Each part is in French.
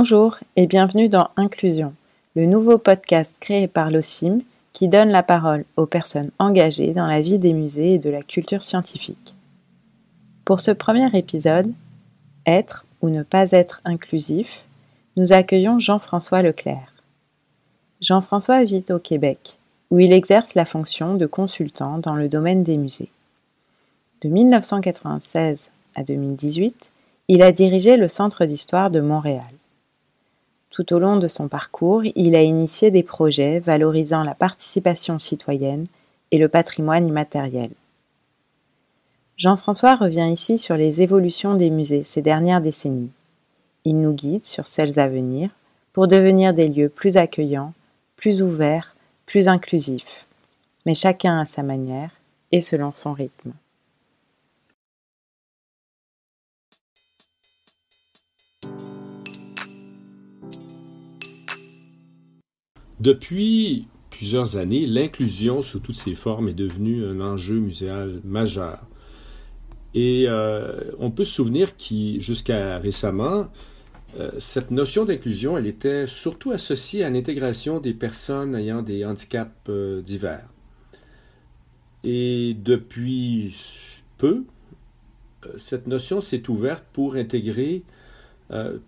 Bonjour et bienvenue dans Inclusion, le nouveau podcast créé par l'OCIM qui donne la parole aux personnes engagées dans la vie des musées et de la culture scientifique. Pour ce premier épisode, Être ou ne pas être inclusif, nous accueillons Jean-François Leclerc. Jean-François vit au Québec, où il exerce la fonction de consultant dans le domaine des musées. De 1996 à 2018, il a dirigé le Centre d'histoire de Montréal. Tout au long de son parcours, il a initié des projets valorisant la participation citoyenne et le patrimoine immatériel. Jean-François revient ici sur les évolutions des musées ces dernières décennies. Il nous guide sur celles à venir pour devenir des lieux plus accueillants, plus ouverts, plus inclusifs, mais chacun à sa manière et selon son rythme. Depuis plusieurs années, l'inclusion sous toutes ses formes est devenue un enjeu muséal majeur. Et euh, on peut se souvenir que jusqu'à récemment, euh, cette notion d'inclusion, elle était surtout associée à l'intégration des personnes ayant des handicaps euh, divers. Et depuis peu, cette notion s'est ouverte pour intégrer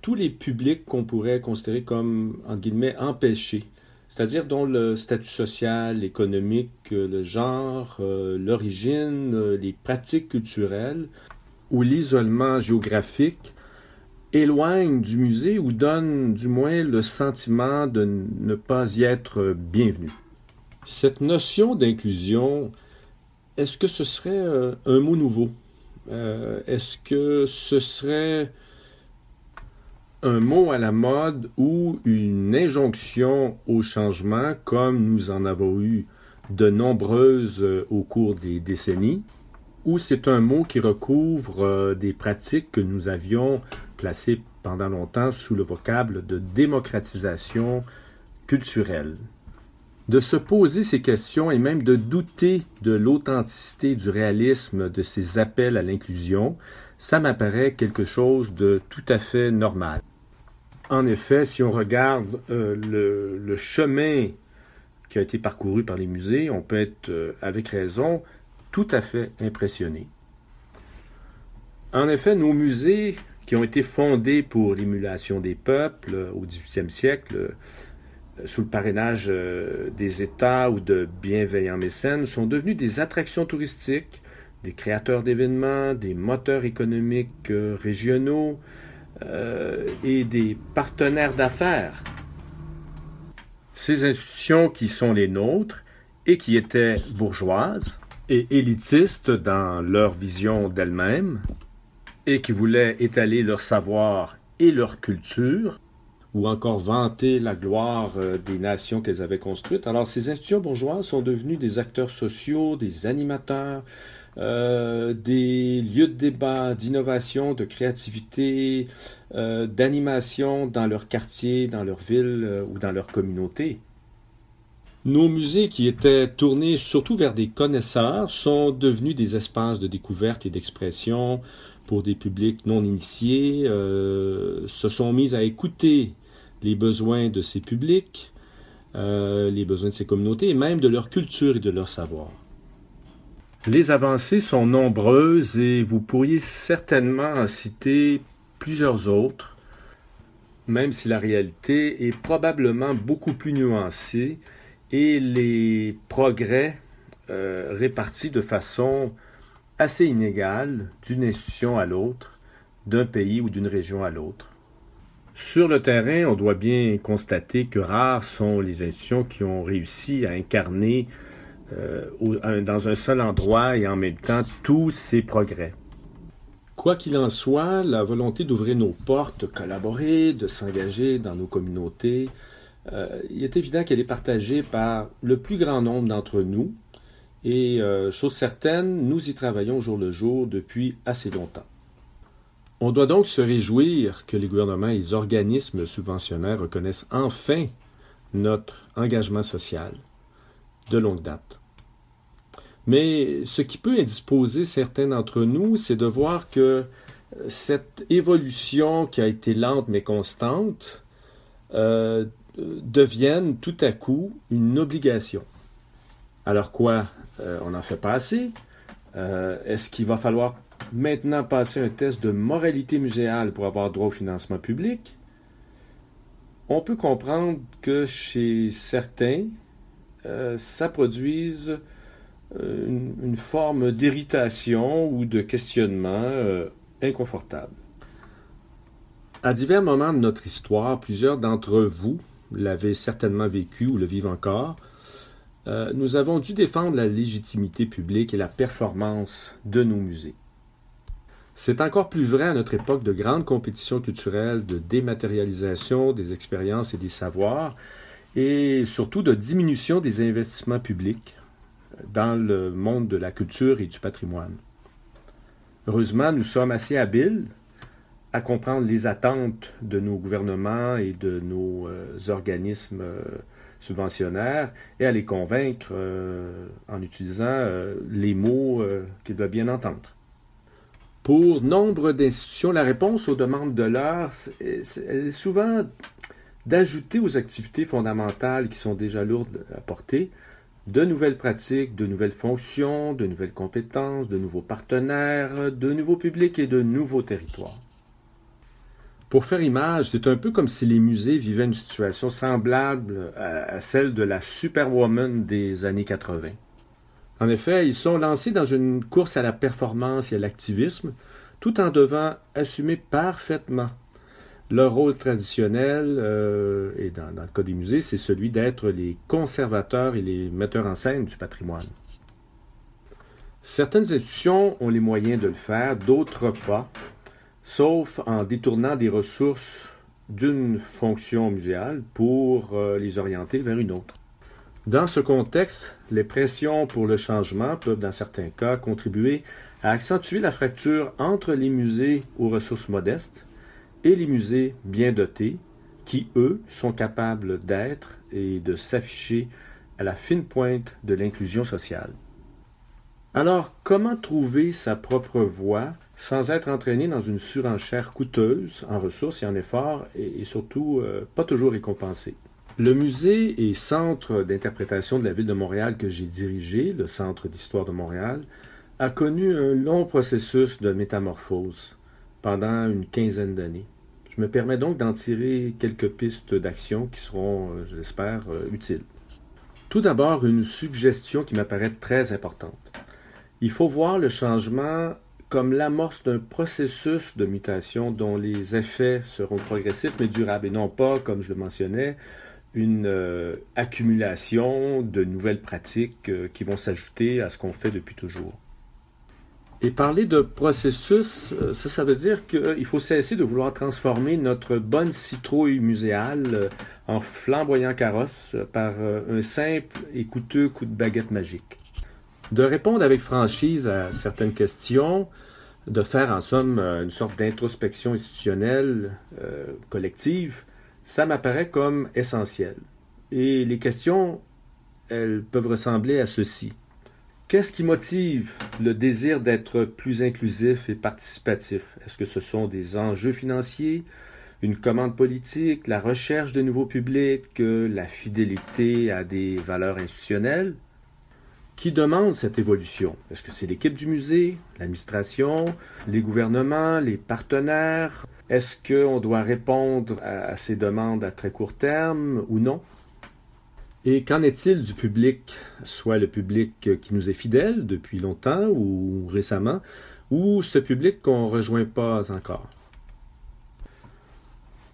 tous les publics qu'on pourrait considérer comme, entre guillemets, empêchés c'est-à-dire dont le statut social, économique, le genre, euh, l'origine, euh, les pratiques culturelles ou l'isolement géographique éloignent du musée ou donnent du moins le sentiment de ne pas y être bienvenu. Cette notion d'inclusion, est-ce que ce serait euh, un mot nouveau? est-ce que ce serait un mot à la mode ou une injonction au changement comme nous en avons eu de nombreuses euh, au cours des décennies, ou c'est un mot qui recouvre euh, des pratiques que nous avions placées pendant longtemps sous le vocable de démocratisation culturelle? De se poser ces questions et même de douter de l'authenticité du réalisme de ces appels à l'inclusion, ça m'apparaît quelque chose de tout à fait normal. En effet, si on regarde euh, le, chemin qui a été parcouru par les musées, on peut être, euh, avec raison, tout à fait impressionné. En effet, nos musées, qui ont été fondés pour l'émulation des peuples euh, au XVIIIe siècle, sous le parrainage des États ou de bienveillants mécènes, sont devenus des attractions touristiques, des créateurs d'événements, des moteurs économiques régionaux, euh, et des partenaires d'affaires. Ces institutions qui sont les nôtres et qui étaient bourgeoises et élitistes dans leur vision d'elles-mêmes et qui voulaient étaler leur savoir et leur culture ou encore vanter la gloire euh, des nations qu'elles avaient construites. Alors ces institutions bourgeoises sont devenues des acteurs sociaux, des animateurs, euh, des lieux de débat, d'innovation, de créativité, euh, d'animation dans leur quartier, dans leur ville euh, ou dans leur communauté. Nos musées qui étaient tournés surtout vers des connaisseurs sont devenus des espaces de découverte et d'expression pour des publics non initiés, se sont mis à écouter les besoins de ces publics, les besoins de ces communautés et même de leur culture et de leur savoir. Les avancées sont nombreuses et vous pourriez certainement en citer plusieurs autres, même si la réalité est probablement beaucoup plus nuancée et les progrès euh, répartis de façon assez inégale d'une institution à l'autre, d'un pays ou d'une région à l'autre. Sur le terrain, on doit bien constater que rares sont les institutions qui ont réussi à incarner euh, dans un seul endroit et en même temps tous ces progrès. Quoi qu'il en soit, la volonté d'ouvrir nos portes, de collaborer, de s'engager dans nos communautés, euh, il est évident qu'elle est partagée par le plus grand nombre d'entre nous. Et euh, chose certaine, nous y travaillons jour le jour depuis assez longtemps. On doit donc se réjouir que les gouvernements et les organismes subventionnaires reconnaissent enfin notre engagement social de longue date. Mais ce qui peut indisposer certains d'entre nous, c'est de voir que cette évolution qui a été lente mais constante euh, devienne tout à coup une obligation. Alors quoi euh, On n'en fait pas assez? Euh, Est-ce qu'il va falloir maintenant passer un test de moralité muséale pour avoir droit au financement public? On peut comprendre que chez certains, ça produise une, une forme d'irritation ou de questionnement inconfortable. À divers moments de notre histoire, plusieurs d'entre vous l'avez certainement vécu ou le vivent encore, euh, nous avons dû défendre la légitimité publique et la performance de nos musées. C'est encore plus vrai à notre époque de grande compétition culturelle, de dématérialisation des expériences et des savoirs, et surtout de diminution des investissements publics dans le monde de la culture et du patrimoine. Heureusement, nous sommes assez habiles à comprendre les attentes de nos gouvernements et de nos euh, organismes euh, subventionnaires et à les convaincre euh, en utilisant les mots qu'ils doivent bien entendre. Pour nombre d'institutions, la réponse aux demandes de l'heure est souvent d'ajouter aux activités fondamentales qui sont déjà lourdes à porter de nouvelles pratiques, de nouvelles fonctions, de nouvelles compétences, de nouveaux partenaires, de nouveaux publics et de nouveaux territoires. Pour faire image, c'est un peu comme si les musées vivaient une situation semblable à, celle de la Superwoman des années 80. En effet, ils sont lancés dans une course à la performance et à l'activisme, tout en devant assumer parfaitement leur rôle traditionnel, euh, et dans, le cas des musées, c'est celui d'être les conservateurs et les metteurs en scène du patrimoine. Certaines institutions ont les moyens de le faire, d'autres pas, sauf en détournant des ressources d'une fonction muséale pour euh, les orienter vers une autre. Dans ce contexte, les pressions pour le changement peuvent, dans certains cas, contribuer à accentuer la fracture entre les musées aux ressources modestes et les musées bien dotés, qui, eux, sont capables d'être et de s'afficher à la fine pointe de l'inclusion sociale. Alors, comment trouver sa propre voie sans être entraîné dans une surenchère coûteuse en ressources et en efforts et, surtout euh, pas toujours récompensé? Le musée et centre d'interprétation de la ville de Montréal que j'ai dirigé, le Centre d'histoire de Montréal, a connu un long processus de métamorphose pendant une quinzaine d'années. Je me permets donc d'en tirer quelques pistes d'action qui seront, euh, je l'espère, euh, utiles. Tout d'abord, une suggestion qui m'apparaît très importante. Il faut voir le changement comme l'amorce d'un processus de mutation dont les effets seront progressifs mais durables et non pas, comme je le mentionnais, une euh, accumulation de nouvelles pratiques qui vont s'ajouter à ce qu'on fait depuis toujours. Et parler de processus, euh, ça, ça veut dire qu'il faut cesser de vouloir transformer notre bonne citrouille muséale euh, en flamboyant carrosse par euh, un simple et coûteux coup de baguette magique. De répondre avec franchise à certaines questions, de faire en somme une sorte d'introspection institutionnelle collective, ça m'apparaît comme essentiel. Et les questions, elles peuvent ressembler à ceci. Qu'est-ce qui motive le désir d'être plus inclusif et participatif? Est-ce que ce sont des enjeux financiers, une commande politique, la recherche de nouveaux publics, la fidélité à des valeurs institutionnelles? Qui demande cette évolution? Est-ce que c'est l'équipe du musée, l'administration, les gouvernements, les partenaires? Est-ce qu'on doit répondre à ces demandes à très court terme ou non? Et qu'en est-il du public, soit le public qui nous est fidèle depuis longtemps ou récemment, ou ce public qu'on ne rejoint pas encore?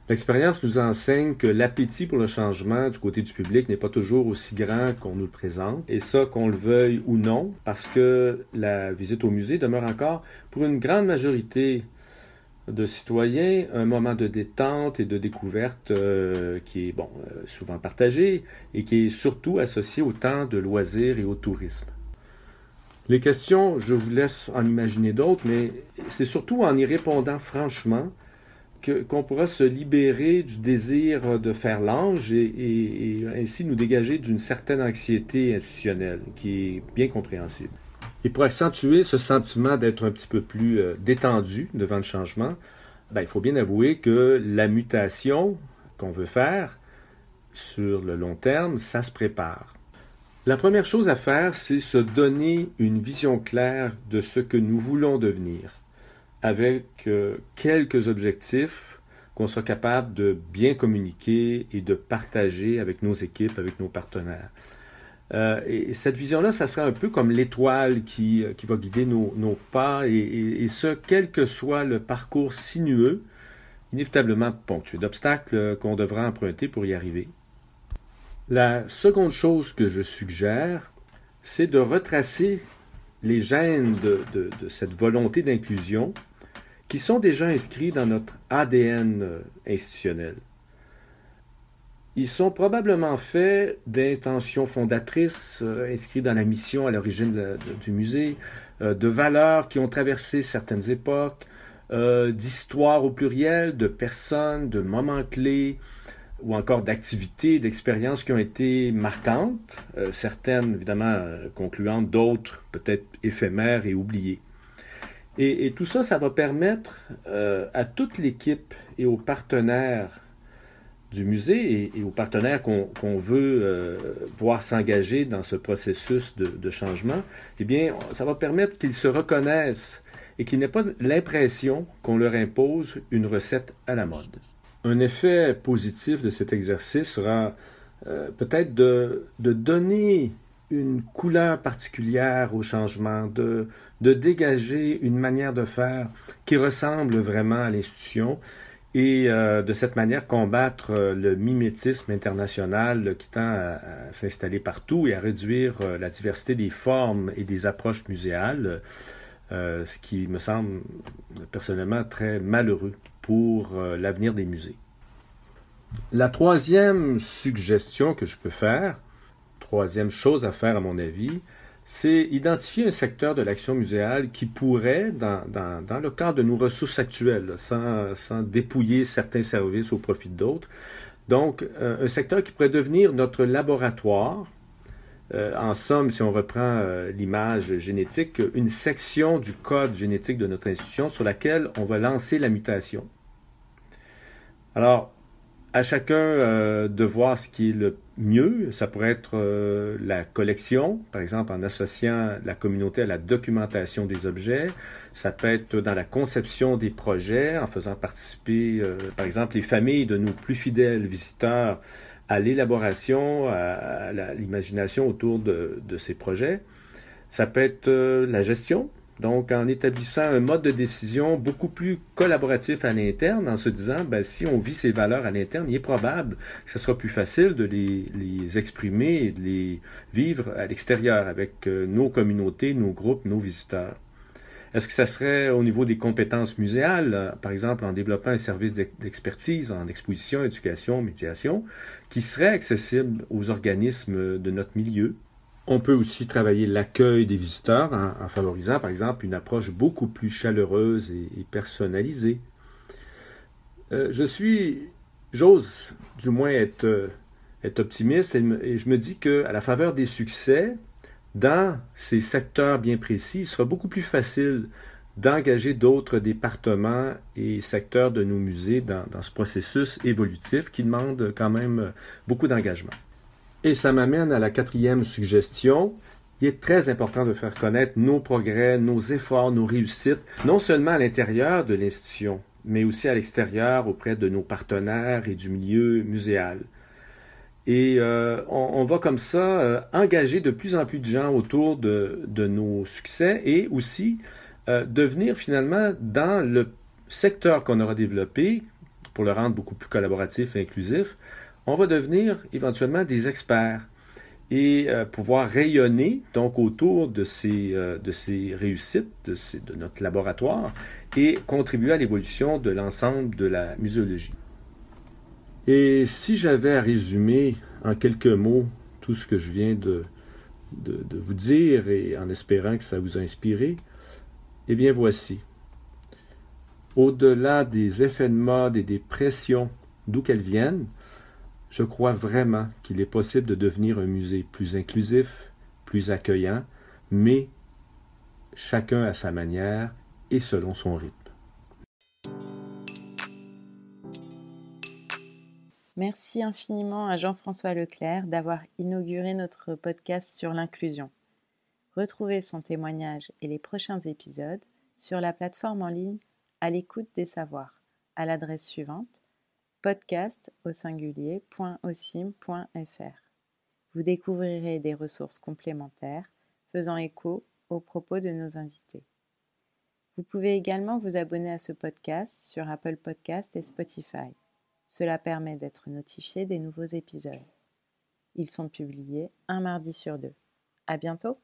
L'expérience nous enseigne que l'appétit pour le changement du côté du public n'est pas toujours aussi grand qu'on nous le présente, et ça qu'on le veuille ou non, parce que la visite au musée demeure encore, pour une grande majorité de citoyens, un moment de détente et de découverte euh, qui est bon, euh, souvent partagé et qui est surtout associé au temps de loisirs et au tourisme. Les questions, je vous laisse en imaginer d'autres, mais c'est surtout en y répondant franchement qu'on pourra se libérer du désir de faire l'ange et, et ainsi nous dégager d'une certaine anxiété institutionnelle qui est bien compréhensible. Et pour accentuer ce sentiment d'être un petit peu plus euh, détendu devant le changement, ben, il faut bien avouer que la mutation qu'on veut faire sur le long terme, ça se prépare. La première chose à faire, c'est se donner une vision claire de ce que nous voulons devenir, avec euh, quelques objectifs qu'on soit capable de bien communiquer et de partager avec nos équipes, avec nos partenaires. Euh, et cette vision-là, ça sera un peu comme l'étoile qui, euh, va guider nos, pas, et, ce, quel que soit le parcours sinueux, inévitablement ponctué d'obstacles qu'on devra emprunter pour y arriver. La seconde chose que je suggère, c'est de retracer les gènes de, cette volonté d'inclusion qui sont déjà inscrits dans notre ADN euh, institutionnel. Ils sont probablement faits d'intentions fondatrices euh, inscrites dans la mission à l'origine du musée, euh, de valeurs qui ont traversé certaines époques, euh, d'histoires au pluriel, de personnes, de moments clés, ou encore d'activités, d'expériences qui ont été marquantes, certaines évidemment concluantes, d'autres peut-être éphémères et oubliées. Et, tout ça, ça va permettre à toute l'équipe et aux partenaires du musée et, aux partenaires qu'on veut euh, voir s'engager dans ce processus de, changement, eh bien, ça va permettre qu'ils se reconnaissent et qu'ils n'aient pas l'impression qu'on leur impose une recette à la mode. Un effet positif de cet exercice sera euh, peut-être de, donner une couleur particulière au changement, de, de dégager une manière de faire qui ressemble vraiment à l'institution et euh, de cette manière combattre euh, le mimétisme international qui tend à, s'installer partout et à réduire euh, la diversité des formes et des approches muséales, ce qui me semble personnellement très malheureux pour l'avenir des musées. La troisième suggestion que je peux faire, troisième chose à faire à mon avis, c'est identifier un secteur de l'action muséale qui pourrait, dans, le cadre de nos ressources actuelles, sans, dépouiller certains services au profit d'autres, donc euh, un secteur qui pourrait devenir notre laboratoire. Euh, en somme, si on reprend euh, l'image génétique, une section du code génétique de notre institution sur laquelle on va lancer la mutation. Alors, à chacun de voir ce qui est le mieux. Ça pourrait être euh, la collection, par exemple en associant la communauté à la documentation des objets. Ça peut être dans la conception des projets, en faisant participer, euh, par exemple, les familles de nos plus fidèles visiteurs à l'élaboration, à, l'imagination autour de, ces projets. Ça peut être euh, la gestion, donc, en établissant un mode de décision beaucoup plus collaboratif à l'interne, en se disant, ben, si on vit ces valeurs à l'interne, il est probable que ce sera plus facile de les, exprimer et de les vivre à l'extérieur avec euh, nos communautés, nos groupes, nos visiteurs. Est-ce que ça serait au niveau des compétences muséales, euh, par exemple en développant un service d'expertise en exposition, éducation, médiation, qui serait accessible aux organismes de notre milieu, on peut aussi travailler l'accueil des visiteurs en, favorisant, par exemple, une approche beaucoup plus chaleureuse et, personnalisée. Euh, je suis, j'ose du moins être, euh, optimiste et, je me dis qu'à la faveur des succès, dans ces secteurs bien précis, il sera beaucoup plus facile d'engager d'autres départements et secteurs de nos musées dans, ce processus évolutif qui demande quand même beaucoup d'engagement. Et ça m'amène à la quatrième suggestion. Il est très important de faire connaître nos progrès, nos efforts, nos réussites, non seulement à l'intérieur de l'institution, mais aussi à l'extérieur auprès de nos partenaires et du milieu muséal. Et euh, on, va comme ça euh, engager de plus en plus de gens autour de, nos succès et aussi euh, devenir finalement dans le secteur qu'on aura développé pour le rendre beaucoup plus collaboratif et inclusif, on va devenir éventuellement des experts et euh, pouvoir rayonner donc autour de ces, euh, réussites de, notre laboratoire et contribuer à l'évolution de l'ensemble de la muséologie. Et si j'avais à résumer en quelques mots tout ce que je viens de vous dire et en espérant que ça vous a inspiré, eh bien voici. Au-delà des effets de mode et des pressions d'où qu'elles viennent, je crois vraiment qu'il est possible de devenir un musée plus inclusif, plus accueillant, mais chacun à sa manière et selon son rythme. Merci infiniment à Jean-François Leclerc d'avoir inauguré notre podcast sur l'inclusion. Retrouvez son témoignage et les prochains épisodes sur la plateforme en ligne à l'écoute des savoirs à l'adresse suivante podcast au singulier.ocim.fr. Vous découvrirez des ressources complémentaires faisant écho aux propos de nos invités. Vous pouvez également vous abonner à ce podcast sur Apple Podcast et Spotify. Cela permet d'être notifié des nouveaux épisodes. Ils sont publiés un mardi sur deux. À bientôt!